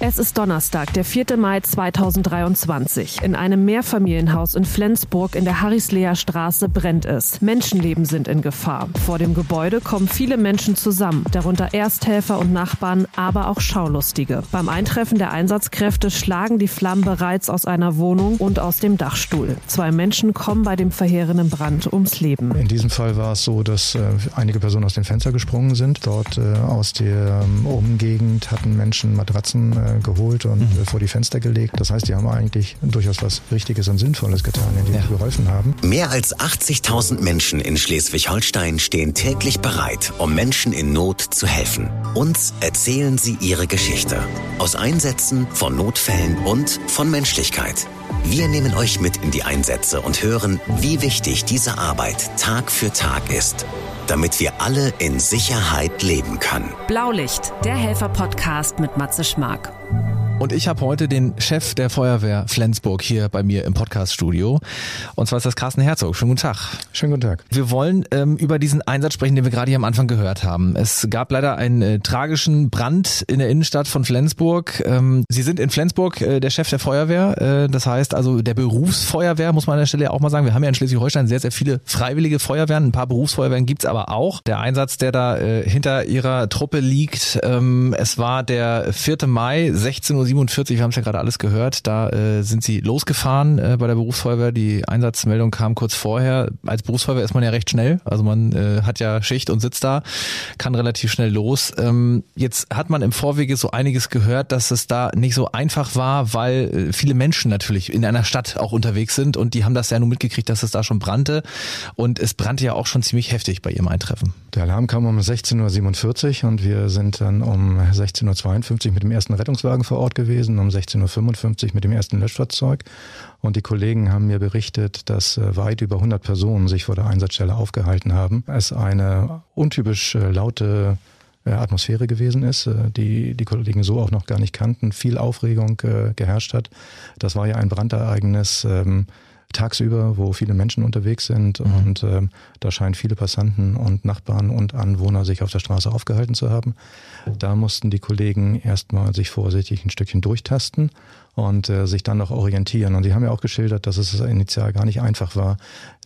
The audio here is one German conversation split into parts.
Es ist Donnerstag, der 4. Mai 2023. In einem Mehrfamilienhaus in Flensburg in der Harrislea Straße brennt es. Menschenleben sind in Gefahr. Vor dem Gebäude kommen viele Menschen zusammen, darunter Ersthelfer und Nachbarn, aber auch Schaulustige. Beim Eintreffen der Einsatzkräfte schlagen die Flammen bereits aus einer Wohnung und aus dem Dachstuhl. Zwei Menschen kommen bei dem verheerenden Brand ums Leben. In diesem Fall war es so, dass äh, einige Personen aus dem Fenster gesprungen sind. Dort äh, aus der ähm, Umgegend hatten Menschen Matratzen äh, äh, geholt und mhm. vor die Fenster gelegt. Das heißt, die haben eigentlich durchaus was Richtiges und Sinnvolles getan, indem ja. sie geholfen haben. Mehr als 80.000 Menschen in Schleswig-Holstein stehen täglich bereit, um Menschen in Not zu helfen. Uns erzählen sie ihre Geschichte. Aus Einsätzen, von Notfällen und von Menschlichkeit. Wir nehmen euch mit in die Einsätze und hören, wie wichtig diese Arbeit Tag für Tag ist damit wir alle in Sicherheit leben können. Blaulicht, der Helfer-Podcast mit Matze Schmark. Und ich habe heute den Chef der Feuerwehr Flensburg hier bei mir im Podcaststudio. Und zwar ist das Carsten Herzog. Schönen guten Tag. Schönen guten Tag. Wir wollen ähm, über diesen Einsatz sprechen, den wir gerade hier am Anfang gehört haben. Es gab leider einen äh, tragischen Brand in der Innenstadt von Flensburg. Ähm, Sie sind in Flensburg äh, der Chef der Feuerwehr. Äh, das heißt also der Berufsfeuerwehr, muss man an der Stelle auch mal sagen. Wir haben ja in Schleswig-Holstein sehr, sehr viele freiwillige Feuerwehren. Ein paar Berufsfeuerwehren gibt's aber auch. Der Einsatz, der da äh, hinter Ihrer Truppe liegt, ähm, es war der 4. Mai, 16.47 Uhr. Wir haben es ja gerade alles gehört. Da äh, sind Sie losgefahren äh, bei der Berufsfeuerwehr. Die Einsatzmeldung kam kurz vorher. Als Berufsfeuerwehr ist man ja recht schnell. Also man äh, hat ja Schicht und sitzt da, kann relativ schnell los. Ähm, jetzt hat man im Vorwege so einiges gehört, dass es da nicht so einfach war, weil äh, viele Menschen natürlich in einer Stadt auch unterwegs sind und die haben das ja nur mitgekriegt, dass es da schon brannte. Und es brannte ja auch schon ziemlich heftig bei ihrem Eintreffen. Der Alarm kam um 16.47 Uhr und wir sind dann um 16.52 Uhr mit dem ersten Rettungswagen vor Ort gewesen, um 16.55 Uhr mit dem ersten Löschfahrzeug. Und die Kollegen haben mir berichtet, dass äh, weit über 100 Personen sich vor der Einsatzstelle aufgehalten haben. Es eine untypisch äh, laute äh, Atmosphäre gewesen ist, die die Kollegen so auch noch gar nicht kannten, viel Aufregung geherrscht hat. Das war ja ein Brandereignis, ähm, tagsüber, wo viele Menschen unterwegs sind mhm. und ähm, da scheinen viele Passanten und Nachbarn und Anwohner sich auf der Straße aufgehalten zu haben. Da mussten die Kollegen erstmal sich vorsichtig ein Stückchen durchtasten und äh, sich dann noch orientieren. Und sie haben ja auch geschildert, dass es initial gar nicht einfach war,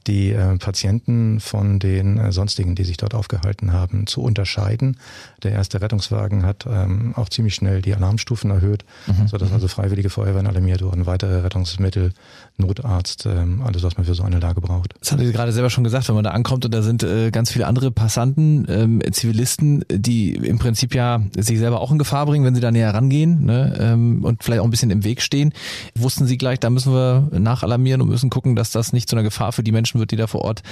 die äh, Patienten von den äh, sonstigen, die sich dort aufgehalten haben, zu unterscheiden. Der erste Rettungswagen hat ähm, auch ziemlich schnell die Alarmstufen erhöht, mhm. sodass mhm. also freiwillige Feuerwehren alarmiert wurden, weitere Rettungsmittel, Notarzt, ähm, alles, was man für so eine Lage braucht. Das haben Sie gerade selber schon gesagt, wenn man da ankommt und da sind äh, ganz viele andere Passanten, ähm, Zivilisten, die im Prinzip ja sich selber auch in Gefahr bringen, wenn sie da näher rangehen ne, ähm, und vielleicht auch ein bisschen im Weg stehen. Wussten Sie gleich, da müssen wir nachalarmieren und müssen gucken, dass das nicht zu einer Gefahr für die Menschen wird, die da vor Ort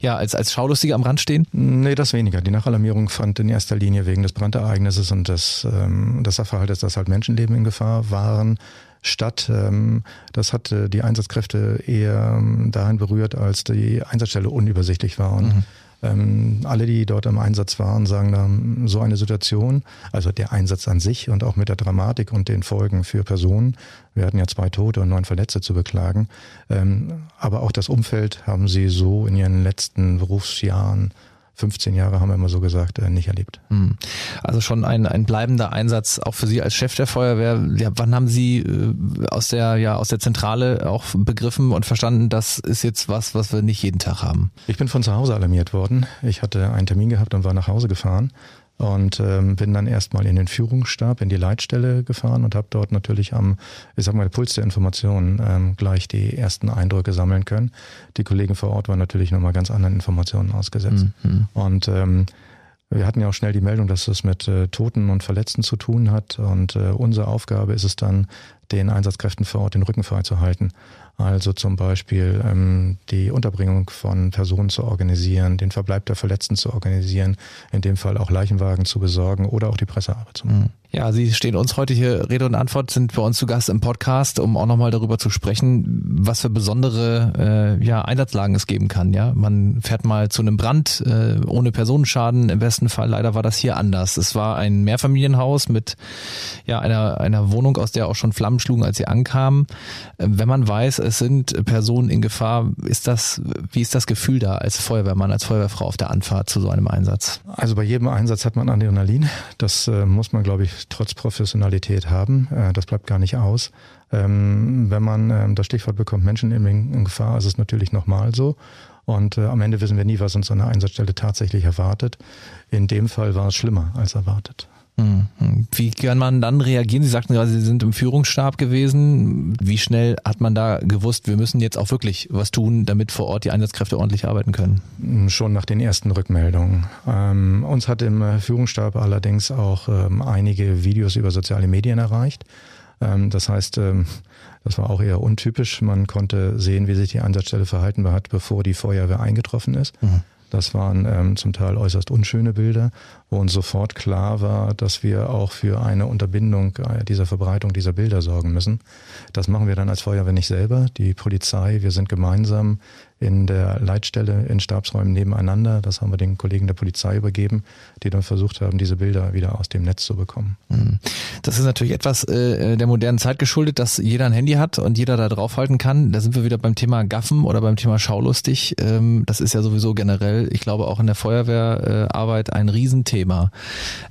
ja als, als Schaulustige am Rand stehen? Nee, das weniger. Die Nachalarmierung fand in erster Linie wegen des Brandereignisses und des, ähm, des Sachverhaltes, dass halt Menschenleben in Gefahr waren, statt. Ähm, das hat äh, die Einsatzkräfte eher ähm, dahin berührt, als die Einsatzstelle unübersichtlich war. Und mhm. Ähm, alle, die dort im Einsatz waren, sagen dann, so eine Situation, also der Einsatz an sich und auch mit der Dramatik und den Folgen für Personen, wir hatten ja zwei Tote und neun Verletzte zu beklagen, ähm, aber auch das Umfeld haben sie so in ihren letzten Berufsjahren 15 Jahre haben wir immer so gesagt, äh, nicht erlebt. Hm. Also schon ein, ein bleibender Einsatz auch für Sie als Chef der Feuerwehr. Ja, wann haben Sie äh, aus der, ja, aus der Zentrale auch begriffen und verstanden, das ist jetzt was, was wir nicht jeden Tag haben? Ich bin von zu Hause alarmiert worden. Ich hatte einen Termin gehabt und war nach Hause gefahren und ähm, bin dann erstmal in den Führungsstab, in die Leitstelle gefahren und habe dort natürlich am, ich sag mal, Puls der Informationen ähm, gleich die ersten Eindrücke sammeln können. Die Kollegen vor Ort waren natürlich nochmal ganz anderen Informationen ausgesetzt. Mhm. Und ähm, wir hatten ja auch schnell die Meldung, dass es mit äh, Toten und Verletzten zu tun hat. Und äh, unsere Aufgabe ist es dann, den Einsatzkräften vor Ort den Rücken frei zu halten. Also zum Beispiel ähm, die Unterbringung von Personen zu organisieren, den Verbleib der Verletzten zu organisieren, in dem Fall auch Leichenwagen zu besorgen oder auch die Pressearbeit zu machen. Mhm. Ja, Sie stehen uns heute hier Rede und Antwort, sind bei uns zu Gast im Podcast, um auch nochmal darüber zu sprechen, was für besondere äh, ja, Einsatzlagen es geben kann. Ja, Man fährt mal zu einem Brand äh, ohne Personenschaden. Im besten Fall leider war das hier anders. Es war ein Mehrfamilienhaus mit ja, einer, einer Wohnung, aus der auch schon Flammen zusammenschlugen, als sie ankamen. Äh, wenn man weiß, es sind Personen in Gefahr, ist das, wie ist das Gefühl da als Feuerwehrmann, als Feuerwehrfrau auf der Anfahrt zu so einem Einsatz? Also bei jedem Einsatz hat man Adrenalin. Das äh, muss man, glaube ich, trotz Professionalität haben. Äh, das bleibt gar nicht aus. Ähm, wenn man ähm, das Stichwort bekommt, Menschen in Gefahr, ist es natürlich nochmal so. Und äh, am Ende wissen wir nie, was uns an der Einsatzstelle tatsächlich erwartet. In dem Fall war es schlimmer als erwartet. Hm, hm. Wie kann man dann reagieren? Sie sagten gerade, Sie sind im Führungsstab gewesen. Wie schnell hat man da gewusst, wir müssen jetzt auch wirklich was tun, damit vor Ort die Einsatzkräfte ordentlich arbeiten können? Hm, schon nach den ersten Rückmeldungen. Ähm, uns hat im äh, Führungsstab allerdings auch ähm, einige Videos über soziale Medien erreicht. Ähm, das heißt, ähm, das war auch eher untypisch. Man konnte sehen, wie sich die Einsatzstelle verhalten hat, bevor die Feuerwehr eingetroffen ist. Mhm. Das waren ähm, zum Teil äußerst unschöne Bilder, wo uns sofort klar war, dass wir auch für eine Unterbindung äh, dieser Verbreitung dieser Bilder sorgen müssen. Das machen wir dann als Feuerwehr nicht selber. Die Polizei, wir sind gemeinsam in der Leitstelle in Stabsräumen nebeneinander. Das haben wir den Kollegen der Polizei übergeben, die dann versucht haben, diese Bilder wieder aus dem Netz zu bekommen. Mhm. Das ist natürlich etwas äh, der modernen Zeit geschuldet, dass jeder ein Handy hat und jeder da draufhalten kann. Da sind wir wieder beim Thema Gaffen oder beim Thema Schaulustig. Ähm, das ist ja sowieso generell, ich glaube auch in der Feuerwehrarbeit ein Riesenthema.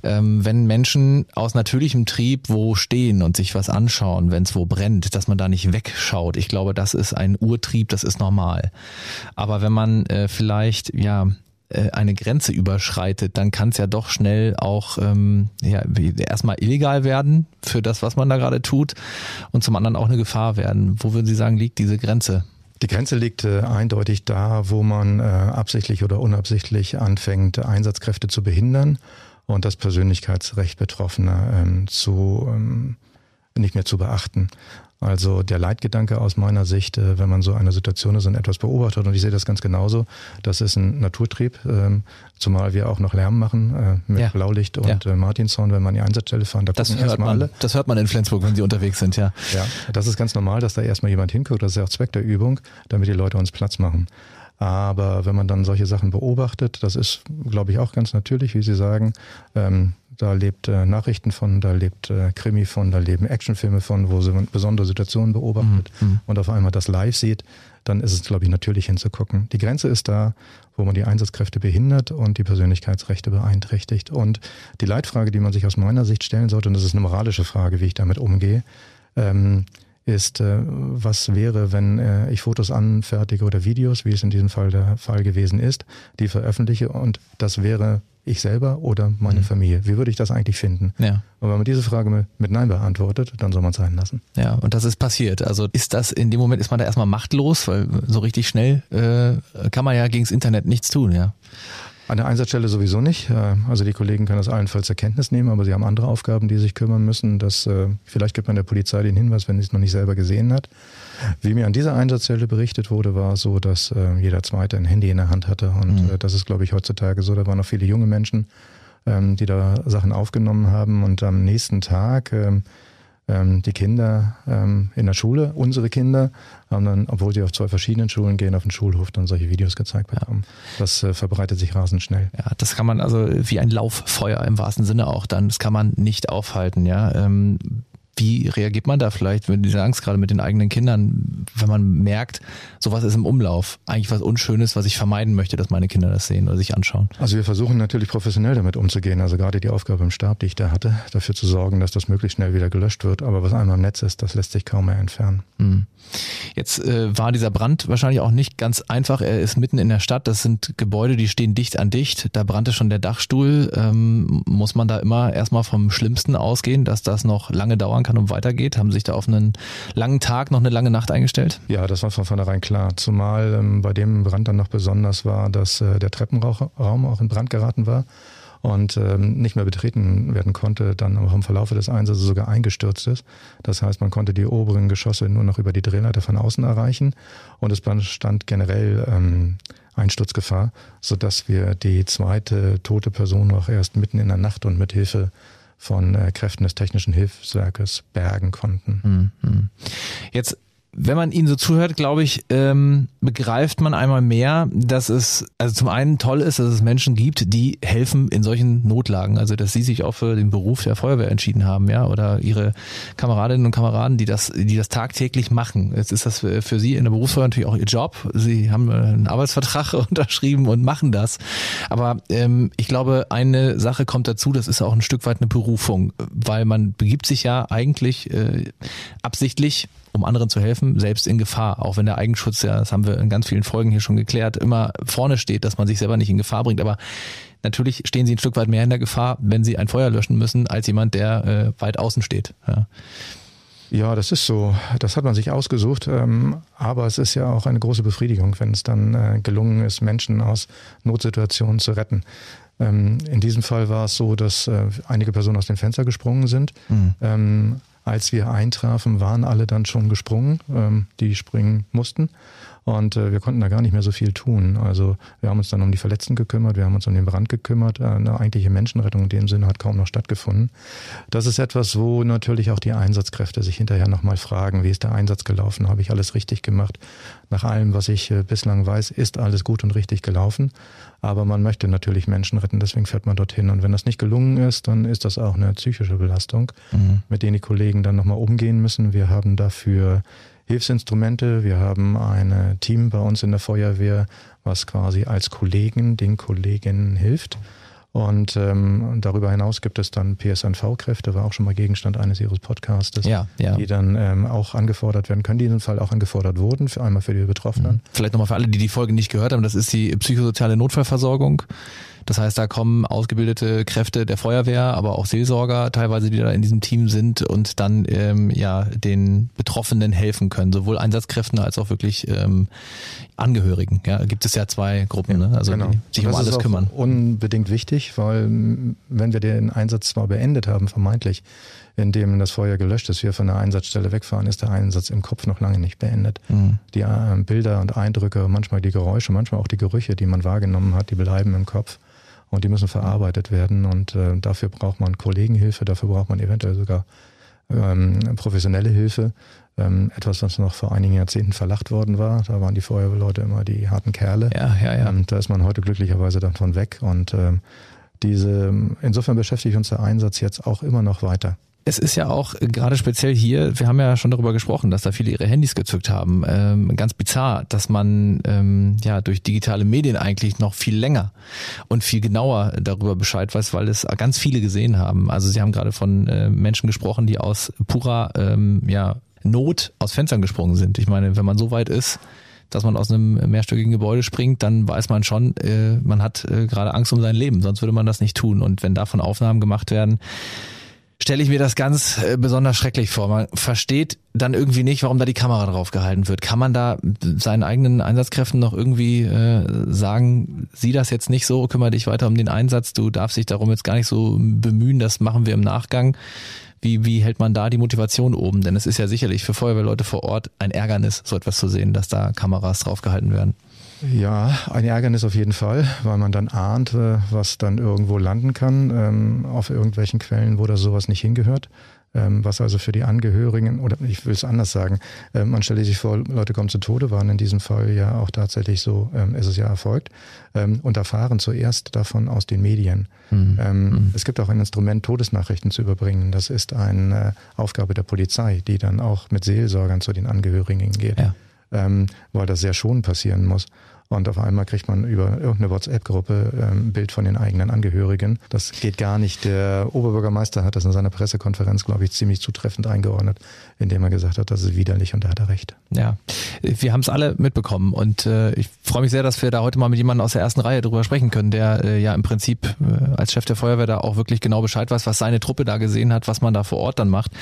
Ähm, wenn Menschen aus natürlichem Trieb wo stehen und sich was anschauen, wenn es wo brennt, dass man da nicht wegschaut. Ich glaube, das ist ein Urtrieb, das ist normal. Aber wenn man äh, vielleicht, ja, äh, eine Grenze überschreitet, dann kann es ja doch schnell auch ähm, ja, erstmal illegal werden für das, was man da gerade tut und zum anderen auch eine Gefahr werden. Wo würden Sie sagen, liegt diese Grenze? Die Grenze liegt äh, eindeutig da, wo man äh, absichtlich oder unabsichtlich anfängt, Einsatzkräfte zu behindern und das Persönlichkeitsrecht Betroffener ähm, zu ähm, nicht mehr zu beachten. Also der Leitgedanke aus meiner Sicht, äh, wenn man so eine Situation ist und etwas beobachtet, und ich sehe das ganz genauso, das ist ein Naturtrieb, ähm, zumal wir auch noch Lärm machen äh, mit ja. Blaulicht und ja. Äh, Martinshorn, wenn man die Einsatzstelle fahren. Da das hört man. Alle. Das hört man in Flensburg, wenn sie unterwegs sind, ja. Ja, das ist ganz normal, dass da erstmal jemand hinguckt. Das ist ja auch Zweck der Übung, damit die Leute uns Platz machen. Aber wenn man dann solche Sachen beobachtet, das ist, glaube ich, auch ganz natürlich, wie Sie sagen, ähm, da lebt äh, Nachrichten von, da lebt äh, Krimi von, da leben Actionfilme von, wo sie besondere Situationen beobachtet mhm. mhm. und auf einmal das live sieht, dann ist es, glaube ich, natürlich hinzugucken. Die Grenze ist da, wo man die Einsatzkräfte behindert und die Persönlichkeitsrechte beeinträchtigt. Und die Leitfrage, die man sich aus meiner Sicht stellen sollte, und das ist eine moralische Frage, wie ich damit umgehe, ähm, ist, äh, was wäre, wenn äh, ich Fotos anfertige oder Videos, wie es in diesem Fall der Fall gewesen ist, die veröffentliche und das wäre ich selber oder meine mhm. Familie? Wie würde ich das eigentlich finden? Ja. Und wenn man diese Frage mit Nein beantwortet, dann soll man es sein lassen. Ja, und das ist passiert. Also ist das in dem Moment, ist man da erstmal machtlos, weil so richtig schnell äh, kann man ja gegen das Internet nichts tun, ja. An der Einsatzstelle sowieso nicht. Äh, also die Kollegen können das allenfalls zur Kenntnis nehmen, aber sie haben andere Aufgaben, die sich kümmern müssen. Das, äh, vielleicht gibt man der Polizei den Hinweis, wenn sie es noch nicht selber gesehen hat. Wie mir an dieser Einsatzstelle berichtet wurde, war so, dass äh, jeder Zweite ein Handy in der Hand hatte. Und mhm. das ist, glaube ich, heutzutage so. Da waren noch viele junge Menschen, ähm, die da Sachen aufgenommen haben. Und am nächsten Tag ähm, die Kinder ähm, in der Schule, unsere Kinder, haben dann, obwohl sie auf zwei verschiedenen Schulen gehen, auf dem Schulhof dann solche Videos gezeigt bekommen. Ja. Das äh, verbreitet sich rasend schnell. Ja, das kann man also wie ein Lauffeuer im wahrsten Sinne auch dann, das kann man nicht aufhalten, ja. Ähm, wie reagiert man da vielleicht mit dieser Angst gerade mit den eigenen Kindern, wenn man merkt, sowas ist im Umlauf? Eigentlich was Unschönes, was ich vermeiden möchte, dass meine Kinder das sehen oder sich anschauen. Also wir versuchen natürlich professionell damit umzugehen. Also gerade die Aufgabe im Stab, die ich da hatte, dafür zu sorgen, dass das möglichst schnell wieder gelöscht wird. Aber was einmal im Netz ist, das lässt sich kaum mehr entfernen. Mhm. Jetzt äh, war dieser Brand wahrscheinlich auch nicht ganz einfach. Er ist mitten in der Stadt. Das sind Gebäude, die stehen dicht an dicht. Da brannte schon der Dachstuhl. Ähm, muss man da immer erstmal vom Schlimmsten ausgehen, dass das noch lange dauern kann und weitergeht? Haben sich da auf einen langen Tag noch eine lange Nacht eingestellt? Ja, das war von vornherein klar. Zumal ähm, bei dem Brand dann noch besonders war, dass äh, der Treppenraum auch in Brand geraten war und ähm, nicht mehr betreten werden konnte, dann auch im Verlaufe des Einsatzes sogar eingestürzt ist. Das heißt, man konnte die oberen Geschosse nur noch über die Drehleiter von außen erreichen und es bestand generell ähm, Einsturzgefahr, sodass wir die zweite tote Person auch erst mitten in der Nacht und mit Hilfe von äh, Kräften des technischen Hilfswerkes bergen konnten. Mhm. Jetzt wenn man ihnen so zuhört, glaube ich, ähm, begreift man einmal mehr, dass es also zum einen toll ist, dass es Menschen gibt, die helfen in solchen Notlagen. Also dass sie sich auch für den Beruf der Feuerwehr entschieden haben, ja, oder ihre Kameradinnen und Kameraden, die das, die das tagtäglich machen. Jetzt ist das für sie in der Berufsfeuerwehr natürlich auch ihr Job. Sie haben einen Arbeitsvertrag unterschrieben und machen das. Aber ähm, ich glaube, eine Sache kommt dazu, das ist auch ein Stück weit eine Berufung, weil man begibt sich ja eigentlich äh, absichtlich um anderen zu helfen, selbst in Gefahr. Auch wenn der Eigenschutz, ja, das haben wir in ganz vielen Folgen hier schon geklärt, immer vorne steht, dass man sich selber nicht in Gefahr bringt. Aber natürlich stehen sie ein Stück weit mehr in der Gefahr, wenn sie ein Feuer löschen müssen, als jemand, der äh, weit außen steht. Ja. Ja, das ist so. Das hat man sich ausgesucht. Ähm, aber es ist ja auch eine große Befriedigung, wenn es dann äh, gelungen ist, Menschen aus Notsituationen zu retten. Ähm, in diesem Fall war es so, dass äh, einige Personen aus dem Fenster gesprungen sind. Mhm. Ähm, als wir eintrafen, waren alle dann schon gesprungen, ähm, die springen mussten. Und äh, wir konnten da gar nicht mehr so viel tun. Also wir haben uns dann um die Verletzten gekümmert, wir haben uns um den Brand gekümmert. Äh, eine eigentliche Menschenrettung in dem Sinne hat kaum noch stattgefunden. Das ist etwas, wo natürlich auch die Einsatzkräfte sich hinterher nochmal fragen, wie ist der Einsatz gelaufen? Habe ich alles richtig gemacht? Nach allem, was ich äh, bislang weiß, ist alles gut und richtig gelaufen. Aber man möchte natürlich Menschen retten, deswegen fährt man dorthin. Und wenn das nicht gelungen ist, dann ist das auch eine psychische Belastung, mhm. mit denen die Kollegen dann nochmal umgehen müssen. Wir haben dafür Hilfsinstrumente. Wir haben ein Team bei uns in der Feuerwehr, was quasi als Kollegen den Kolleginnen hilft. Und ähm, darüber hinaus gibt es dann PSNV-Kräfte, war auch schon mal Gegenstand eines Ihres Podcastes, ja, ja. die dann ähm, auch angefordert werden können, die in diesem Fall auch angefordert wurden, für einmal für die Betroffenen. Mhm. Vielleicht nochmal für alle, die die Folge nicht gehört haben, das ist die psychosoziale Notfallversorgung. Das heißt, da kommen ausgebildete Kräfte der Feuerwehr, aber auch Seelsorger teilweise, die da in diesem Team sind und dann ähm, ja den Betroffenen helfen können, sowohl Einsatzkräften als auch wirklich ähm, Angehörigen. Ja, gibt es ja zwei Gruppen, ja, ne? also genau. die sich um alles kümmern. Unbedingt wichtig, weil wenn wir den Einsatz zwar beendet haben, vermeintlich, indem das Feuer gelöscht ist, wir von der Einsatzstelle wegfahren, ist der Einsatz im Kopf noch lange nicht beendet. Mhm. Die äh, Bilder und Eindrücke, manchmal die Geräusche, manchmal auch die Gerüche, die man wahrgenommen hat, die bleiben im Kopf und die müssen verarbeitet werden. Und äh, dafür braucht man Kollegenhilfe, dafür braucht man eventuell sogar ähm, professionelle Hilfe. Ähm, etwas, was noch vor einigen Jahrzehnten verlacht worden war. Da waren die Feuerwehrleute immer die harten Kerle. Ja, ja, ja. Und da ist man heute glücklicherweise davon weg. Und ähm, diese, insofern beschäftigt uns der Einsatz jetzt auch immer noch weiter es ist ja auch gerade speziell hier, wir haben ja schon darüber gesprochen, dass da viele ihre Handys gezückt haben. Ähm, ganz bizarr, dass man ähm, ja durch digitale Medien eigentlich noch viel länger und viel genauer darüber Bescheid weiß, weil es ganz viele gesehen haben. Also Sie haben gerade von äh, Menschen gesprochen, die aus purer ähm, ja, Not aus Fenstern gesprungen sind. Ich meine, wenn man so weit ist, dass man aus einem mehrstöckigen Gebäude springt, dann weiß man schon, äh, man hat äh, gerade Angst um sein Leben, sonst würde man das nicht tun. Und wenn davon Aufnahmen gemacht werden, stelle ich mir das ganz äh, besonders schrecklich vor. Man versteht dann irgendwie nicht, warum da die Kamera drauf gehalten wird. Kann man da seinen eigenen Einsatzkräften noch irgendwie äh, sagen, sieh das jetzt nicht so, kümmere dich weiter um den Einsatz, du darfst dich darum jetzt gar nicht so bemühen, das machen wir im Nachgang. Wie, wie hält man da die Motivation oben? Denn es ist ja sicherlich für Feuerwehrleute vor Ort ein Ärgernis, so etwas zu sehen, dass da Kameras draufgehalten werden. Ja, ein Ärgernis auf jeden Fall, weil man dann ahnt, äh, was dann irgendwo landen kann, ähm, auf irgendwelchen Quellen, wo da sowas nicht hingehört. Ähm, was also für die Angehörigen, oder ich will es anders sagen, ähm, man stelle sich vor, Leute kommen zu Tode, waren in diesem Fall ja auch tatsächlich so, ist es ja erfolgt, und erfahren zuerst davon aus den Medien. Mhm. mhm. Es gibt auch ein Instrument, Todesnachrichten zu überbringen. Das ist eine Aufgabe der Polizei, die dann auch mit Seelsorgern zu den Angehörigen geht. Ja. Weil das sehr schon passieren muss. Und auf einmal kriegt man über irgendeine WhatsApp-Gruppe ähm, ein Bild von den eigenen Angehörigen. Das geht gar nicht. Der Oberbürgermeister hat das in seiner Pressekonferenz, glaube ich, ziemlich zutreffend eingeordnet, indem er gesagt hat, das ist widerlich und da hat er recht. Ja, wir haben es alle mitbekommen und äh, ich freue mich sehr, dass wir da heute mal mit jemandem aus der ersten Reihe drüber sprechen können, der äh, ja im Prinzip äh, als Chef der Feuerwehr da auch wirklich genau Bescheid weiß, was seine Truppe da gesehen hat, was man da vor Ort dann macht.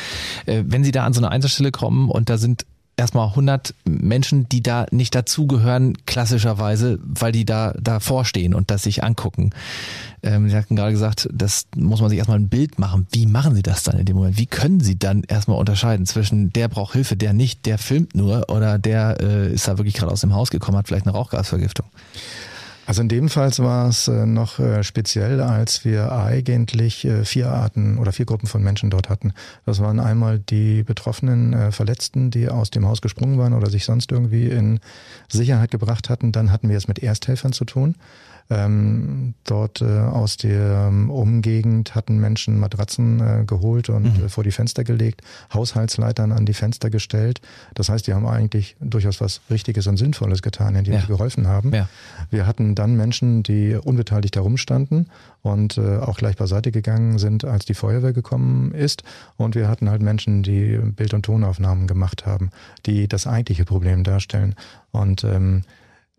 Äh, wenn Sie da an so eine Einsatzstelle kommen und da sind erstmal 100 Menschen, die da nicht dazugehören, klassischerweise, weil die da davor stehen und das sich angucken. Ähm, Sie hatten gerade gesagt, das muss man sich erstmal ein Bild machen. Wie machen Sie das dann in dem Moment? Wie können Sie dann erstmal unterscheiden zwischen der braucht Hilfe, der nicht, der filmt nur oder der äh, ist da wirklich gerade aus dem Haus gekommen, hat vielleicht eine Rauchgasvergiftung? Also in dem Fall war es äh, noch äh, speziell, als wir eigentlich äh, vier Arten oder vier Gruppen von Menschen dort hatten. Das waren einmal die betroffenen Verletzten, die aus dem Haus gesprungen waren oder sich sonst irgendwie in Sicherheit gebracht hatten. Dann hatten wir es mit Ersthelfern zu tun. Ähm, dort äh, aus der ähm, Umgegend hatten Menschen Matratzen äh, geholt und mhm. äh, vor die Fenster gelegt, Haushaltsleitern an die Fenster gestellt. Das heißt, die haben eigentlich durchaus was Richtiges und Sinnvolles getan, indem ja. sie geholfen haben. Ja. Wir hatten dann Menschen, die unbeteiligt herumstanden und äh, auch gleich beiseite gegangen sind, als die Feuerwehr gekommen ist. Und wir hatten halt Menschen, die Bild- und Tonaufnahmen gemacht haben, die das eigentliche Problem darstellen. Und ähm,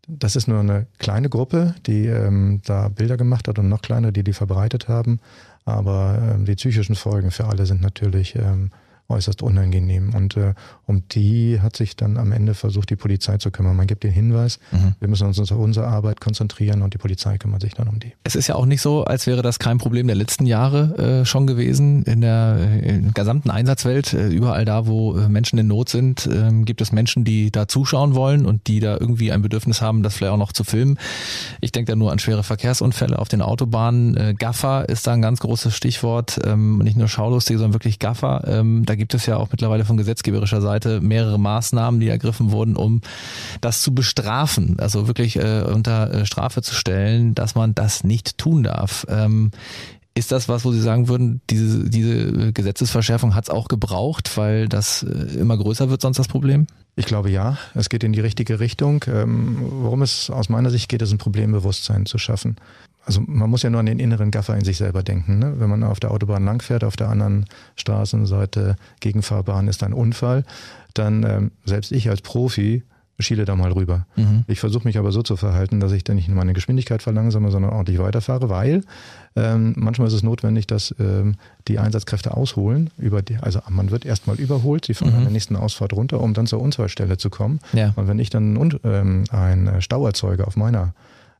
das ist nur eine kleine Gruppe, die ähm, da Bilder gemacht hat und noch kleiner, die die verbreitet haben. Aber ähm, die psychischen Folgen für alle sind natürlich ähm, äußerst unangenehm. Und äh, um die hat sich dann am Ende versucht, die Polizei zu kümmern. Man gibt den Hinweis, mhm. wir müssen uns auf unsere Arbeit konzentrieren und die Polizei kümmert sich dann um die. Es ist ja auch nicht so, als wäre das kein Problem der letzten Jahre äh, schon gewesen. In der, in der gesamten Einsatzwelt, äh, überall da, wo äh, Menschen in Not sind, ähm, gibt es Menschen, die da zuschauen wollen und die da irgendwie ein Bedürfnis haben, das vielleicht auch noch zu filmen. Ich denke da nur an schwere Verkehrsunfälle auf den Autobahnen. Äh, Gaffer ist da ein ganz großes Stichwort. Ähm, nicht nur Schaulustige, sondern wirklich Gaffer. Ähm, da gibt es ja auch mittlerweile von gesetzgeberischer Seite mehrere Maßnahmen, die ergriffen wurden, um das zu bestrafen, also wirklich äh, unter äh, Strafe zu stellen, dass man das nicht tun darf. Ähm, ist das was, wo Sie sagen würden, diese, diese Gesetzesverschärfung hat es auch gebraucht, weil das äh, immer größer wird sonst das Problem? Ich glaube ja, es geht in die richtige Richtung. Ähm, worum es aus meiner Sicht geht, ist ein Problembewusstsein zu schaffen also man muss ja nur an den inneren Gaffer in sich selber denken. Ne? Wenn man auf der Autobahn langfährt, auf der anderen Straßenseite Gegenfahrbahn ist ein Unfall, dann ähm, selbst ich als Profi schiele da mal rüber. Mhm. Ich versuche mich aber so zu verhalten, dass ich dann nicht meine Geschwindigkeit verlangsame, sondern ordentlich weiterfahre, weil ähm, manchmal ist es notwendig, dass ähm, die Einsatzkräfte ausholen. Über die, also man wird erstmal überholt, sie fahren mhm. an der nächsten Ausfahrt runter, um dann zur Unfallstelle zu kommen. Ja. Und wenn ich dann ähm, ein Stau erzeuge auf meiner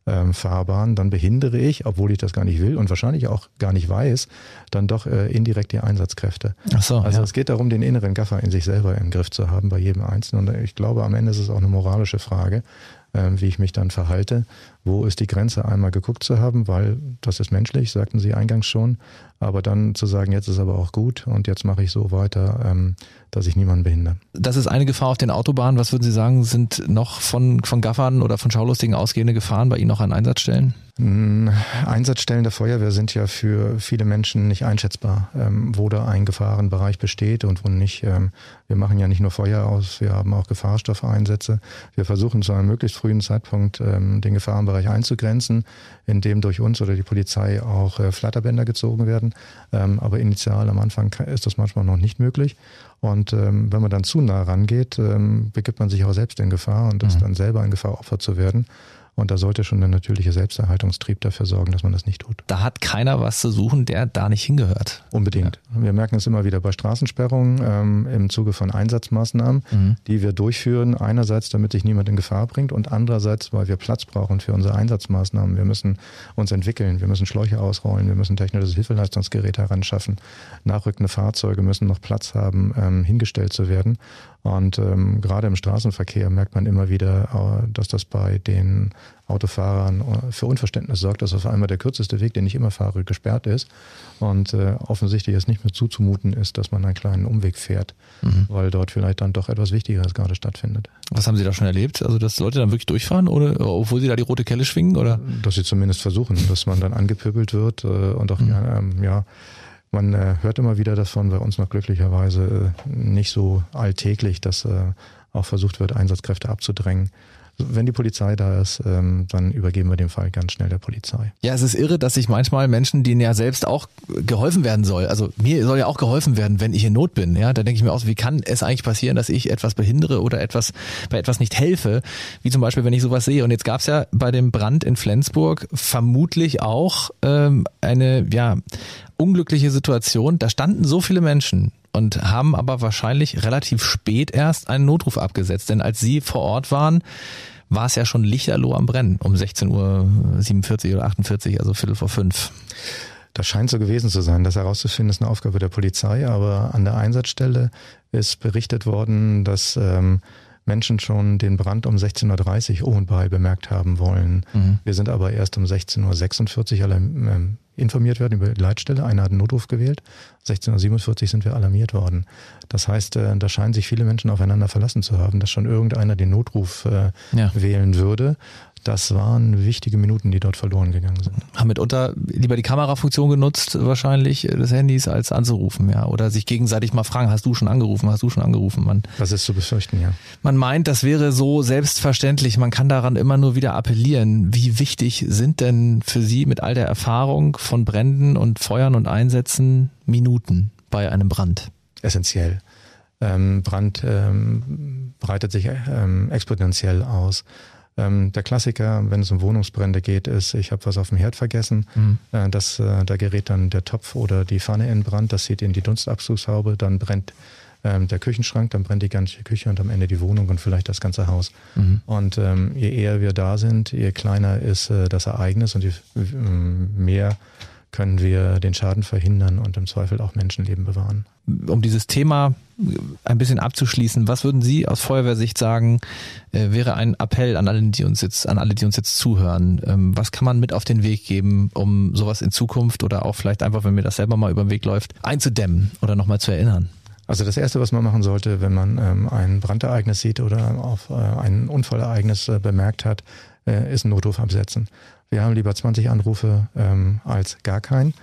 ähm, Fahrbahn, dann behindere ich, obwohl ich das gar nicht will und wahrscheinlich auch gar nicht weiß, dann doch äh, indirekt die Einsatzkräfte. Ach so, also ja. es geht darum, den inneren Gaffer in sich selber im Griff zu haben bei jedem Einzelnen. Und ich glaube, am Ende ist es auch eine moralische Frage, äh, wie ich mich dann verhalte. Wo ist die Grenze einmal geguckt zu haben, weil das ist menschlich, sagten Sie eingangs schon. Aber dann zu sagen, jetzt ist aber auch gut und jetzt mache ich so weiter, ähm, dass ich niemanden behindere. Das ist eine Gefahr auf den Autobahnen. Was würden Sie sagen, sind noch von, von Gaffern oder von Schaulustigen ausgehende Gefahren bei Ihnen noch an Einsatzstellen? Hm, Einsatzstellen der Feuerwehr sind ja für viele Menschen nicht einschätzbar, ähm, wo da ein Gefahrenbereich besteht und wo nicht. Ähm, wir machen ja nicht nur Feuer aus, wir haben auch Gefahrstoffeinsätze. Wir versuchen zu einem möglichst frühen Zeitpunkt den Gefahrenbereich einzugrenzen, indem durch uns oder die Polizei auch äh, Flatterbänder gezogen werden. Ähm, aber initial am Anfang ist das manchmal noch nicht möglich. Und ähm, wenn man dann zu nah rangeht, ähm, begibt man sich auch selbst in Gefahr und ist mhm. dann selber in Gefahr, Opfer zu werden. Und da sollte schon der natürliche Selbsterhaltungstrieb dafür sorgen, dass man das nicht tut. Da hat keiner was zu suchen, der da nicht hingehört. Unbedingt. Ja. Wir merken es immer wieder bei Straßensperrungen ähm, im Zuge von Einsatzmaßnahmen, mhm. die wir durchführen. Einerseits, damit sich niemand in Gefahr bringt und andererseits, weil wir Platz brauchen für unsere Einsatzmaßnahmen. Wir müssen uns entwickeln, wir müssen Schläuche ausrollen, wir müssen technisches Hilfeleistungsgerät heranschaffen. Nachrückende Fahrzeuge müssen noch Platz haben, ähm, hingestellt zu werden. Und ähm, gerade im Straßenverkehr merkt man immer wieder, äh, dass das bei den Autofahrern äh, für Unverständnis sorgt, dass auf einmal der kürzeste Weg, den ich immer fahre, gesperrt ist und äh, offensichtlich es nicht mehr zuzumuten ist, dass man einen kleinen Umweg fährt, mhm. weil dort vielleicht dann doch etwas Wichtigeres gerade stattfindet. Was haben Sie da schon erlebt? Also dass Leute dann wirklich durchfahren oder obwohl sie da die rote Kelle schwingen oder? Dass sie zumindest versuchen, dass man dann angepöbelt wird äh, und auch mhm. ja, ähm, ja man äh, hört immer wieder davon, bei uns noch glücklicherweise äh, nicht so alltäglich, dass äh, auch versucht wird, Einsatzkräfte abzudrängen. Wenn die Polizei da ist, ähm, dann übergeben wir den Fall ganz schnell der Polizei. Ja, es ist irre, dass sich manchmal Menschen, denen ja selbst auch geholfen werden soll, also mir soll ja auch geholfen werden, wenn ich in Not bin. Ja, da denke ich mir auch, wie kann es eigentlich passieren, dass ich etwas behindere oder etwas bei etwas nicht helfe, wie zum Beispiel, wenn ich sowas sehe. Und jetzt gab es ja bei dem Brand in Flensburg vermutlich auch ähm, eine ja unglückliche Situation. Da standen so viele Menschen und haben aber wahrscheinlich relativ spät erst einen Notruf abgesetzt. Denn als sie vor Ort waren, war es ja schon lichterloh am Brennen um 16.47 Uhr oder 48, also Viertel vor fünf. Das scheint so gewesen zu sein. Das herauszufinden ist eine Aufgabe der Polizei, aber an der Einsatzstelle ist berichtet worden, dass ähm, Menschen schon den Brand um 16.30 Uhr um bei bemerkt haben wollen. Mhm. Wir sind aber erst um 16.46 Uhr alle informiert werden über die Leitstelle. Einer hat einen Notruf gewählt. 16.47 Uhr sind wir alarmiert worden. Das heißt, äh, da scheinen sich viele Menschen aufeinander verlassen zu haben, dass schon irgendeiner den Notruf äh, ja. wählen würde. Das waren wichtige Minuten, die dort verloren gegangen sind. Haben mitunter lieber die Kamerafunktion genutzt, wahrscheinlich äh, des Handys, als anzurufen, ja. Oder sich gegenseitig mal fragen, hast du schon angerufen, hast du schon angerufen? Man, das ist zu befürchten, ja. Man meint, das wäre so selbstverständlich. Man kann daran immer nur wieder appellieren. Wie wichtig sind denn für Sie mit all der Erfahrung von Bränden und Feuern und Einsätzen Minuten bei einem Brand? Essentiell. Ähm, Brand ähm, breitet sich ähm, exponentiell aus. Ähm, der Klassiker, wenn es um Wohnungsbrände geht, ist, ich habe was auf dem Herd vergessen. Mhm. Äh, das, äh, da gerät dann der Topf oder die Pfanne in Brand, das zieht in die Dunstabzugshaube, dann brennt ähm, der Küchenschrank, dann brennt die ganze Küche und am Ende die Wohnung und vielleicht das ganze Haus. Mhm. Und ähm, je eher wir da sind, je kleiner ist äh, das Ereignis und je äh, mehr können wir den Schaden verhindern und im Zweifel auch Menschenleben bewahren. Um dieses Thema ein bisschen abzuschließen, was würden Sie aus Feuerwehrsicht sagen, äh, wäre ein Appell an alle, die uns jetzt, an alle, die uns jetzt zuhören? Ähm, was kann man mit auf den Weg geben, um sowas in Zukunft oder auch vielleicht einfach, wenn mir das selber mal über den Weg läuft, einzudämmen oder nochmal zu erinnern? Also das Erste, was man machen sollte, wenn man ähm, ein Brandereignis sieht oder auf äh, ein Unfallereignis äh, bemerkt hat, äh, ist ein Notruf absetzen. Wir haben lieber 20 Anrufe ähm, als gar keinen.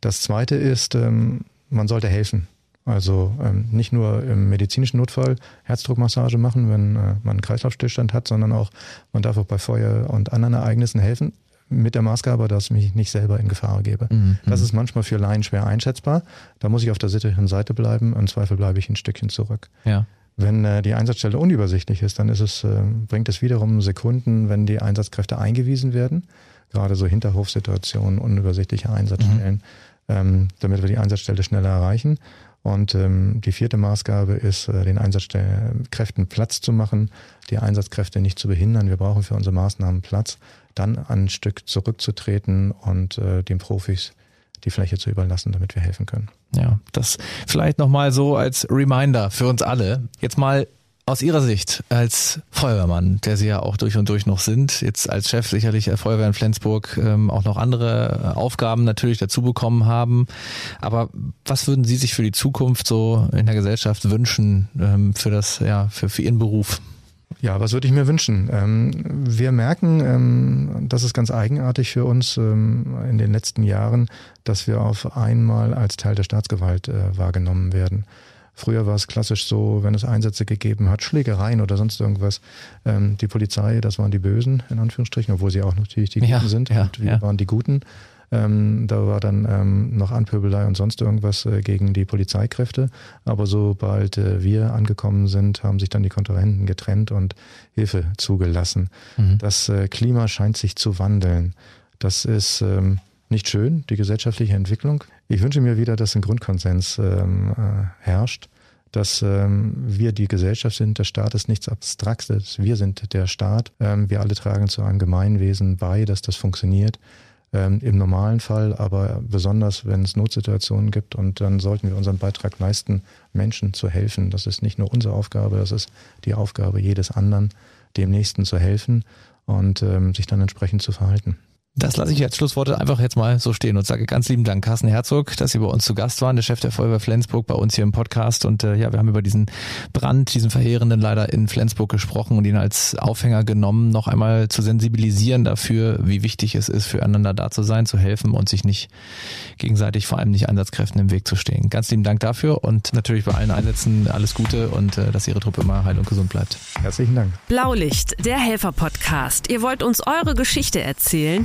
Das Zweite ist, ähm, man sollte helfen. Also ähm, nicht nur im medizinischen Notfall Herzdruckmassage machen, wenn äh, man einen Kreislaufstillstand hat, sondern auch, man darf auch bei Feuer und anderen Ereignissen helfen, mit der Maßgabe, dass ich mich nicht selber in Gefahr gebe. Mhm. Das ist manchmal für Laien schwer einschätzbar. Da muss ich auf der sicheren Seite bleiben. Im Zweifel bleibe ich ein Stückchen zurück. Ja. Wenn äh, die Einsatzstelle unübersichtlich ist, dann ist es, äh, bringt es wiederum Sekunden, wenn die Einsatzkräfte eingewiesen werden. Gerade so Hinterhofsituationen, unübersichtliche Einsatzstellen, mhm. ähm, damit wir die Einsatzstelle schneller erreichen. Und ähm, die vierte Maßgabe ist, äh, den Einsatzkräften Platz zu machen, die Einsatzkräfte nicht zu behindern. Wir brauchen für unsere Maßnahmen Platz, dann ein Stück zurückzutreten und äh, den Profis die Fläche zu überlassen, damit wir helfen können. Ja, das vielleicht nochmal so als Reminder für uns alle. Jetzt mal aus Ihrer Sicht als Feuerwehrmann, der Sie ja auch durch und durch noch sind, jetzt als Chef sicherlich der Feuerwehr in Flensburg ähm, auch noch andere äh, Aufgaben natürlich dazu bekommen haben. Aber was würden Sie sich für die Zukunft so in der Gesellschaft wünschen ähm, für das, ja, für, für Ihren Beruf? Ja, was würde ich mir wünschen? Ähm, wir merken, ähm, das ist ganz eigenartig für uns ähm, in den letzten Jahren, dass wir auf einmal als Teil der Staatsgewalt äh, wahrgenommen werden. Früher war es klassisch so, wenn es Einsätze gegeben hat, Schlägereien oder sonst irgendwas. Die Polizei, das waren die Bösen, in Anführungsstrichen, obwohl sie auch natürlich die Guten ja, sind. Ja, und wir ja. waren die Guten. Ähm, da war dann ähm, noch Anpöbelei und sonst irgendwas äh, gegen die Polizeikräfte. Aber sobald äh, wir angekommen sind, haben sich dann die Kontrahenten getrennt und Hilfe zugelassen. Mhm. Das äh, Klima scheint sich zu wandeln. Das ist ähm, nicht schön, die gesellschaftliche Entwicklung. Ich wünsche mir wieder, dass ein Grundkonsens ähm, äh, herrscht, dass ähm, wir die Gesellschaft sind, der Staat ist nichts Abstraktes, wir sind der Staat, ähm, wir alle tragen zu einem Gemeinwesen bei, dass das funktioniert. Ähm, Im normalen Fall, aber besonders, wenn es Notsituationen gibt und dann sollten wir unseren Beitrag leisten, Menschen zu helfen. Das ist nicht nur unsere Aufgabe, das ist die Aufgabe jedes anderen, dem Nächsten zu helfen und ähm, sich dann entsprechend zu verhalten. Das lasse ich als Schlussworte einfach jetzt mal so stehen und sage ganz lieben Dank, Carsten Herzog, dass Sie bei uns zu Gast waren, der Chef der Feuerwehr Flensburg bei uns hier im Podcast. Und äh, ja, wir haben über diesen Brand, diesen verheerenden leider in Flensburg gesprochen und ihn als Aufhänger genommen, noch einmal zu sensibilisieren dafür, wie wichtig es ist, füreinander da zu sein, zu helfen und sich nicht gegenseitig, vor allem nicht Einsatzkräften im Weg zu stehen. Ganz lieben Dank dafür und natürlich bei allen Einsätzen alles Gute und äh, dass Ihre Truppe immer heil und gesund bleibt. Herzlichen Dank. Blaulicht, der Helfer-Podcast. Ihr wollt uns eure Geschichte erzählen.